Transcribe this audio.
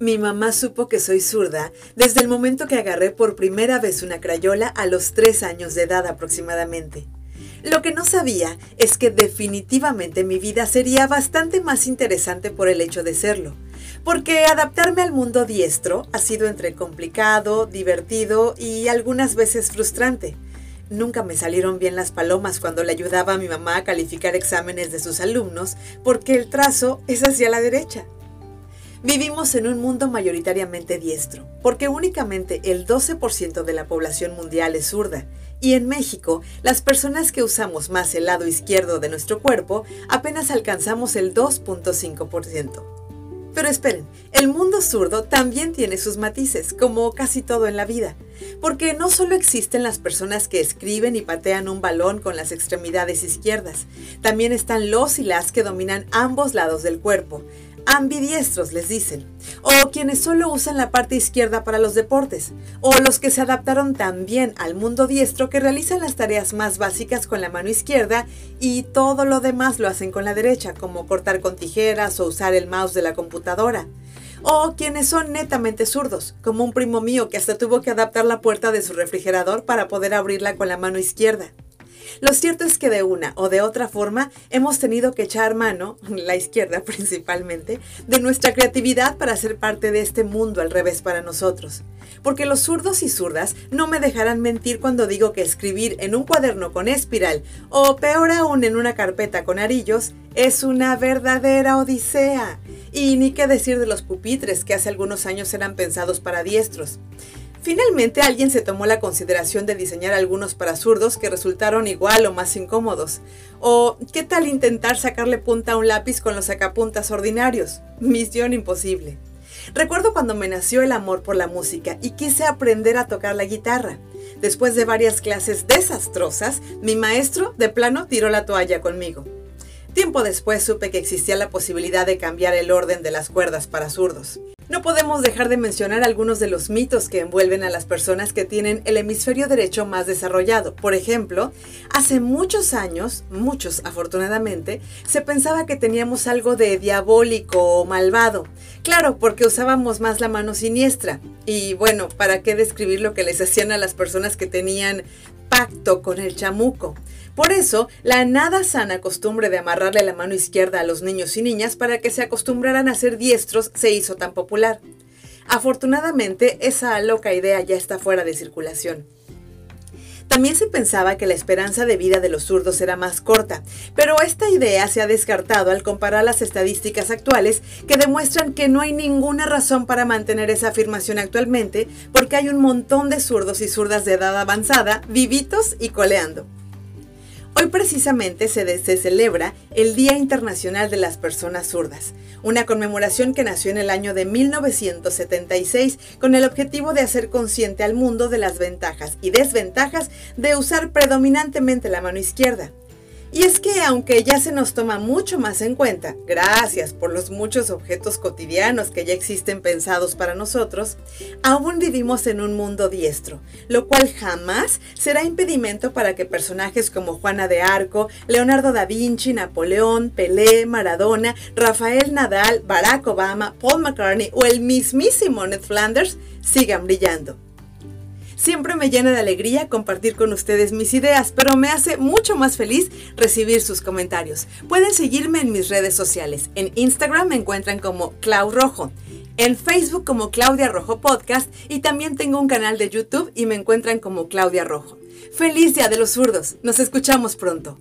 Mi mamá supo que soy zurda desde el momento que agarré por primera vez una crayola a los tres años de edad aproximadamente. Lo que no sabía es que definitivamente mi vida sería bastante más interesante por el hecho de serlo, porque adaptarme al mundo diestro ha sido entre complicado, divertido y algunas veces frustrante. Nunca me salieron bien las palomas cuando le ayudaba a mi mamá a calificar exámenes de sus alumnos, porque el trazo es hacia la derecha. Vivimos en un mundo mayoritariamente diestro, porque únicamente el 12% de la población mundial es zurda, y en México, las personas que usamos más el lado izquierdo de nuestro cuerpo apenas alcanzamos el 2.5%. Pero esperen, el mundo zurdo también tiene sus matices, como casi todo en la vida, porque no solo existen las personas que escriben y patean un balón con las extremidades izquierdas, también están los y las que dominan ambos lados del cuerpo, ambidiestros les dicen, o quienes solo usan la parte izquierda para los deportes, o los que se adaptaron también al mundo diestro que realizan las tareas más básicas con la mano izquierda y todo lo demás lo hacen con la derecha, como cortar con tijeras o usar el mouse de la computadora. O quienes son netamente zurdos, como un primo mío que hasta tuvo que adaptar la puerta de su refrigerador para poder abrirla con la mano izquierda. Lo cierto es que de una o de otra forma hemos tenido que echar mano, la izquierda principalmente, de nuestra creatividad para ser parte de este mundo al revés para nosotros. Porque los zurdos y zurdas no me dejarán mentir cuando digo que escribir en un cuaderno con espiral o peor aún en una carpeta con arillos es una verdadera odisea. Y ni qué decir de los pupitres que hace algunos años eran pensados para diestros. Finalmente alguien se tomó la consideración de diseñar algunos para zurdos que resultaron igual o más incómodos. O, ¿qué tal intentar sacarle punta a un lápiz con los sacapuntas ordinarios? Misión imposible. Recuerdo cuando me nació el amor por la música y quise aprender a tocar la guitarra. Después de varias clases desastrosas, mi maestro de plano tiró la toalla conmigo. Tiempo después supe que existía la posibilidad de cambiar el orden de las cuerdas para zurdos. No podemos dejar de mencionar algunos de los mitos que envuelven a las personas que tienen el hemisferio derecho más desarrollado. Por ejemplo, hace muchos años, muchos afortunadamente, se pensaba que teníamos algo de diabólico o malvado. Claro, porque usábamos más la mano siniestra. Y bueno, ¿para qué describir lo que les hacían a las personas que tenían con el chamuco? Por eso, la nada sana costumbre de amarrarle la mano izquierda a los niños y niñas para que se acostumbraran a ser diestros se hizo tan popular. Afortunadamente, esa loca idea ya está fuera de circulación. También se pensaba que la esperanza de vida de los zurdos era más corta, pero esta idea se ha descartado al comparar las estadísticas actuales que demuestran que no hay ninguna razón para mantener esa afirmación actualmente porque hay un montón de zurdos y zurdas de edad avanzada vivitos y coleando. Hoy precisamente se, celebra el Día Internacional de las Personas Zurdas, una conmemoración que nació en el año de 1976 con el objetivo de hacer consciente al mundo de las ventajas y desventajas de usar predominantemente la mano izquierda. Y es que aunque ya se nos toma mucho más en cuenta, gracias por los muchos objetos cotidianos que ya existen pensados para nosotros, aún vivimos en un mundo diestro, lo cual jamás será impedimento para que personajes como Juana de Arco, Leonardo da Vinci, Napoleón, Pelé, Maradona, Rafael Nadal, Barack Obama, Paul McCartney o el mismísimo Ned Flanders sigan brillando. Siempre me llena de alegría compartir con ustedes mis ideas, pero me hace mucho más feliz recibir sus comentarios. Pueden seguirme en mis redes sociales. En Instagram me encuentran como Clau Rojo, en Facebook como Claudia Rojo Podcast y también tengo un canal de YouTube y me encuentran como Claudia Rojo. Feliz Día de los Zurdos. Nos escuchamos pronto.